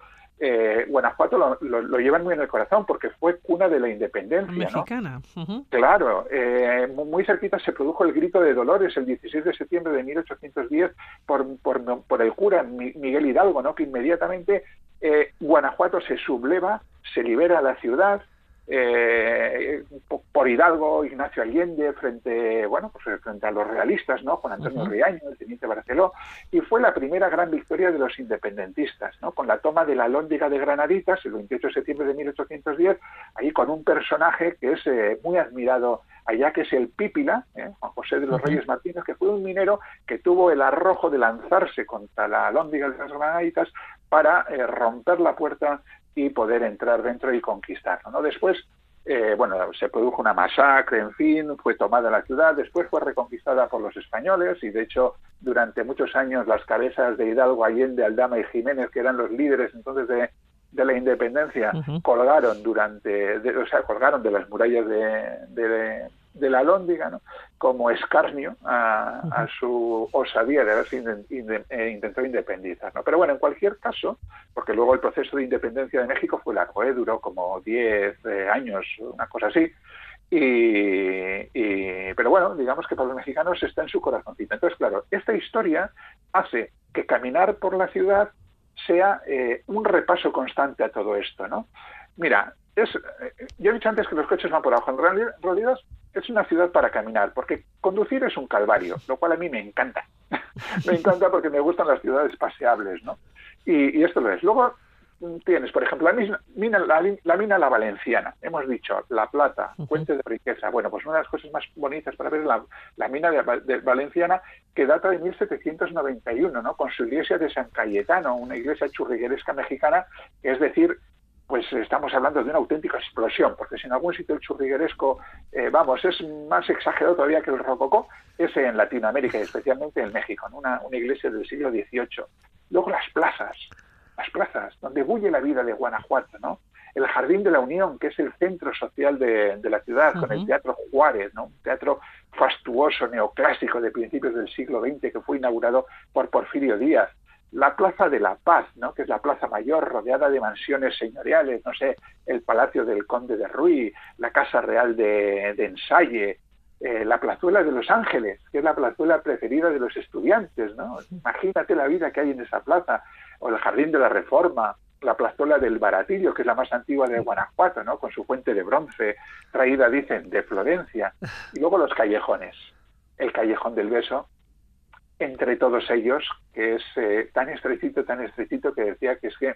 eh, Guanajuato lo, lo- lo llevan muy en el corazón porque fue cuna de la independencia. ¿no? Mexicana. Ujú. Claro, eh, mu- muy cerquita se produjo el grito de Dolores el 16 de septiembre de 1810 por, por, por el cura Mi- Miguel Hidalgo, ¿no? que inmediatamente eh, Guanajuato se subleva, se libera la ciudad eh, por Hidalgo, Ignacio Allende, frente, bueno, pues frente a los realistas, ¿no? Juan Antonio Riaño, el teniente Barceló, y fue la primera gran victoria de los independentistas, ¿no? Con la toma de la Lóndiga de Granaditas, el 28 de septiembre de 1810, ahí con un personaje que es eh, muy admirado allá, que es el Pípila, ¿eh? Juan José de los Reyes Martínez, que fue un minero que tuvo el arrojo de lanzarse contra la Lóndiga de las Granaditas para eh, romper la puerta y poder entrar dentro y conquistarlo. ¿no? Después, eh, bueno, se produjo una masacre, en fin, fue tomada la ciudad, después fue reconquistada por los españoles y de hecho durante muchos años las cabezas de Hidalgo, Allende, Aldama y Jiménez, que eran los líderes entonces de, de la independencia, colgaron durante, o sea, colgaron de las murallas de, de la Lóndiga, ¿no? como escarnio a, su osadía de haberse eh, intentado independizar. ¿no? Pero bueno, en cualquier caso, porque luego el proceso de independencia de México fue largo, ¿eh? duró como 10 eh, años, una cosa así, y, pero bueno, digamos que para los mexicanos está en su corazoncito. Entonces, claro, esta historia hace que caminar por la ciudad sea un repaso constante a todo esto, ¿no? Mira, es, yo he dicho antes que los coches van por abajo. En realidad, es una ciudad para caminar, porque conducir es un calvario, lo cual a mí me encanta. me encanta porque me gustan las ciudades paseables, ¿no? Y, esto lo es. Luego mm, tienes, por ejemplo, la mina, la, mina La Valenciana. Hemos dicho, La Plata, fuente de riqueza. Bueno, pues una de las cosas más bonitas para ver la, la mina de, Valenciana, que data de 1791, ¿no? Con su iglesia de San Cayetano, una iglesia churrigueresca mexicana, es decir, pues estamos hablando de una auténtica explosión, porque si en algún sitio el churrigueresco, eh, vamos, es más exagerado todavía que el rococó, es en Latinoamérica y especialmente en México, en una, iglesia del siglo XVIII. Luego las plazas, las plazas, donde bulle la vida de Guanajuato, ¿no? El Jardín de la Unión, que es el centro social de, la ciudad, con el Teatro Juárez, ¿no? Un teatro fastuoso, neoclásico de principios del siglo XX que fue inaugurado por Porfirio Díaz la Plaza de la Paz, ¿no? que es la plaza mayor rodeada de mansiones señoriales, no sé, el Palacio del Conde de Ruy, la Casa Real de, de Ensalle, eh, la Plazuela de Los Ángeles, que es la plazuela preferida de los estudiantes, ¿no? Imagínate la vida que hay en esa plaza, o el Jardín de la Reforma, la plazuela del Baratillo, que es la más antigua de Guanajuato, ¿no? Con su fuente de bronce, traída, dicen, de Florencia. Y luego los callejones. El Callejón del Beso, entre todos ellos, que es eh, tan estrechito, tan estrechito que decía que es que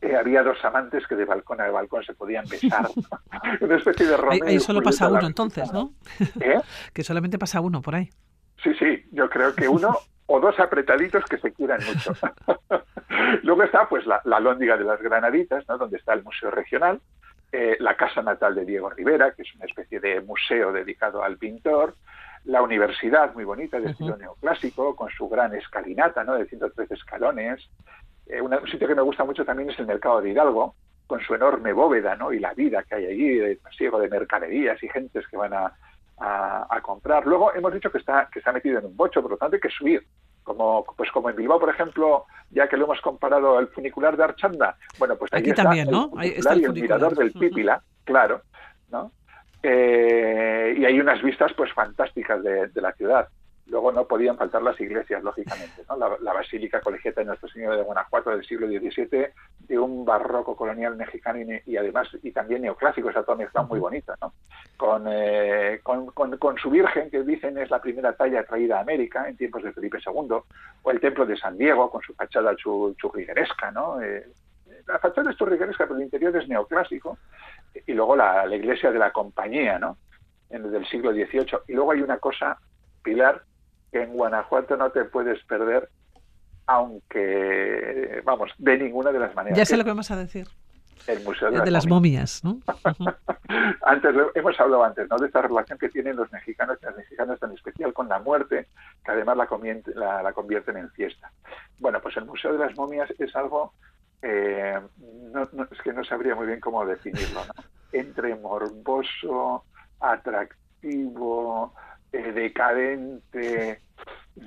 eh, había dos amantes que de balcón a balcón se podían besar. Una especie de Romeo Ahí, solo pasa uno entonces, ¿no? ¿Eh? que solamente pasa uno por ahí. Sí, sí, yo creo que uno o dos apretaditos que se quieran mucho. Luego está pues la, la Lóndiga de las Granaditas, ¿no? donde está el Museo Regional, la casa natal de Diego Rivera, que es una especie de museo dedicado al pintor, la universidad, muy bonita, de estilo neoclásico, con su gran escalinata, ¿no? De 113 escalones. Eh, un sitio que me gusta mucho también es el Mercado de Hidalgo, con su enorme bóveda, ¿no? Y la vida que hay allí, de pasiego de mercaderías y gentes que van a, a, comprar. Luego hemos dicho que está, que está metido en un bocho, por lo tanto hay que subir. Como, pues como en Bilbao, por ejemplo, ya que lo hemos comparado al funicular de Archanda, bueno, pues ahí está también, ¿no? Ahí está el, mirador del Pípila, claro, ¿no? Eh, y hay unas vistas pues fantásticas de, la ciudad. Luego no podían faltar las iglesias, lógicamente. ¿no? La, Basílica Colegiata de Nuestro Señor de Guanajuato del siglo XVII, de un barroco colonial mexicano y, además y también neoclásico, esa toda mezcla muy bonita. ¿no? Eh, con, con, su Virgen, que dicen es la primera talla traída a América en tiempos de Felipe II, o el Templo de San Diego, con su fachada churrigueresca. ¿no? Eh, la fachada es churrigueresca, pero el interior es neoclásico y luego la, iglesia de la compañía, ¿no? En, del siglo XVIII. Y luego hay una cosa, Pilar, que en Guanajuato no te puedes perder, aunque, vamos, de ninguna de las maneras. Ya sé lo que vamos a decir. El Museo de, las, momias, ¿no? antes hemos hablado antes, ¿no? De esta relación que tienen los mexicanos y las mexicanas tan especial con la muerte, que además la, la convierten en fiesta. Bueno, pues el Museo de las Momias es algo eh, no, es que no sabría muy bien cómo definirlo, ¿no? Entre morboso, atractivo, eh, decadente,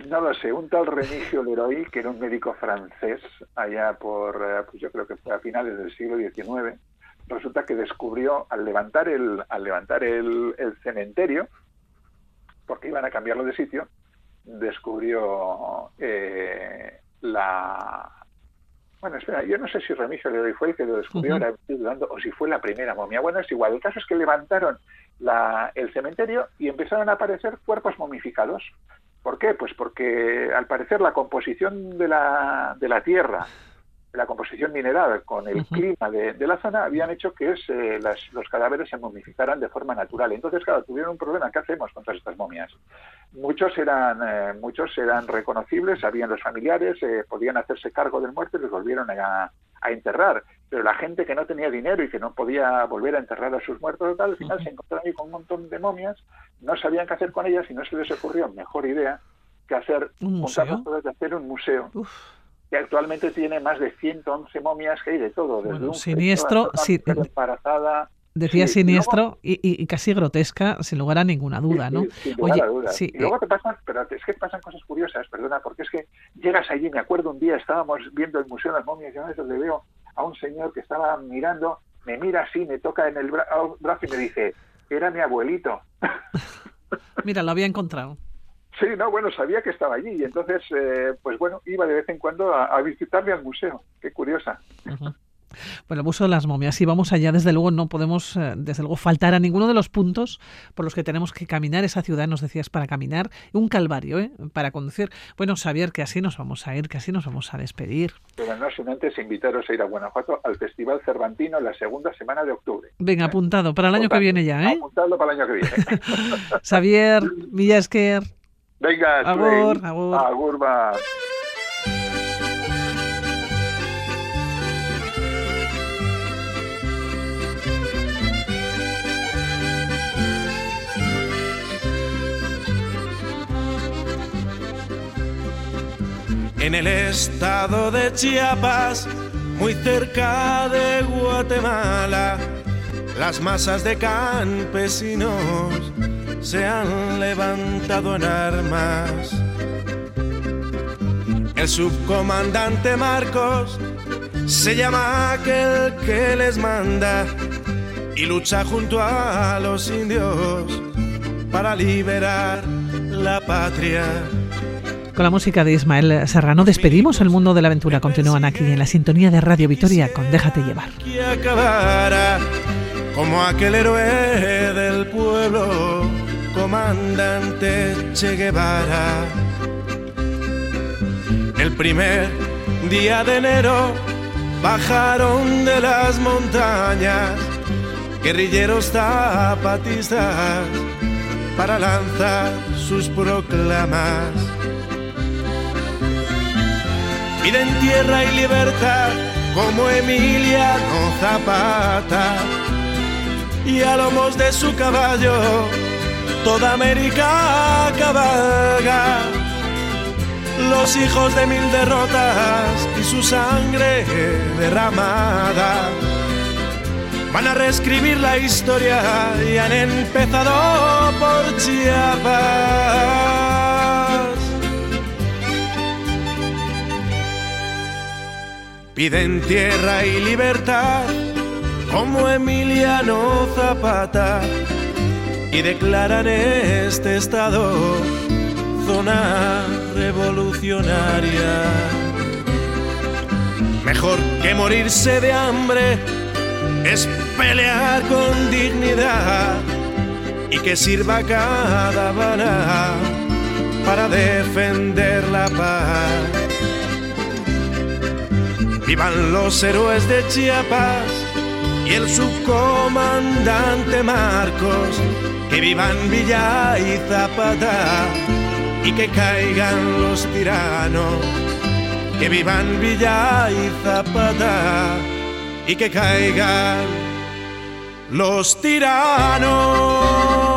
no lo sé, un tal Remigio Leroy, que era un médico francés allá por, eh, pues yo creo que fue a finales del siglo XIX, resulta que descubrió al levantar el, al levantar el, el cementerio, porque iban a cambiarlo de sitio, descubrió la Bueno, espera, yo no sé si Remigio Leroy fue el que lo descubrió, ahora estoy dudando, o si fue la primera momia. Bueno, es igual. El caso es que levantaron la- el cementerio y empezaron a aparecer cuerpos momificados. ¿Por qué? Pues porque al parecer la composición de la, de la tierra, la composición mineral con el clima de, de la zona habían hecho que es, eh, las- los cadáveres se momificaran de forma natural. Entonces, claro, tuvieron un problema. ¿Qué hacemos con todas estas momias? Muchos eran, eh, muchos eran reconocibles, sabían los familiares, eh, podían hacerse cargo del muerto y los volvieron a, a enterrar. Pero la gente que no tenía dinero y que no podía volver a enterrar a sus muertos tal, al final se encontraron ahí con un montón de momias, no sabían qué hacer con ellas y no se les ocurrió mejor idea que hacer ¿Un museo? todas y hacer un museo Uf, que actualmente tiene más de 111 momias que hay de todo, desde Bueno, un siniestro, una mujer embarazada. decía Sí, siniestro y, y- y casi grotesca, sin lugar a ninguna duda, ¿no? sí, sin lugar Oye, a dudas. sí, y luego eh, te pasan, pero es que pasan cosas curiosas, perdona, porque es que llegas allí, me acuerdo un día, estábamos viendo el Museo de las Momias y a veces le veo a un señor que estaba mirando, me mira así, me toca en el bra- brazo y me dice, era mi abuelito. mira, lo había encontrado. Sí, no, bueno, sabía que estaba allí y entonces, eh, pues bueno, iba de vez en cuando a, a visitarle al museo. Qué curiosa. Bueno, el de las momias. Si vamos allá, desde luego no podemos, eh, desde luego, faltar a ninguno de los puntos por los que tenemos que caminar. Esa ciudad, nos decías, para caminar. Un calvario, ¿eh? Para conducir. Bueno, Xavier, que así nos vamos a ir, que así nos vamos a despedir. Pero no sin antes invitaros a ir a Guanajuato al Festival Cervantino la segunda semana de octubre. Venga, apuntado, para el año que viene ya, ¿eh? Apuntadlo para el año que viene. Xavier, Villasker. Venga, Agur, Swain. agur. Agur, va. en el estado de Chiapas, muy cerca de Guatemala, las masas de campesinos se han levantado en armas. El subcomandante Marcos se llama aquel que les manda y lucha junto a los indios para liberar la patria. Con la música de Ismael Serrano despedimos el mundo de la aventura. Continúan aquí en la sintonía de Radio Vitoria con Déjate llevar. Como aquel héroe del pueblo, comandante Che Guevara. El primer día de enero bajaron de las montañas guerrilleros zapatistas para lanzar sus proclamas. Piden tierra y libertad como Emiliano Zapata y a lomos de su caballo toda América cabalga. Los hijos de mil derrotas y su sangre derramada van a reescribir la historia y han empezado por Chiapas. Piden tierra y libertad como Emiliano Zapata y declaran este estado zona revolucionaria. Mejor que morirse de hambre es pelear con dignidad y que sirva cada bala para defender la paz. Vivan los héroes de Chiapas y el subcomandante Marcos, que vivan Villa y Zapata y que caigan los tiranos, que vivan Villa y Zapata y que caigan los tiranos.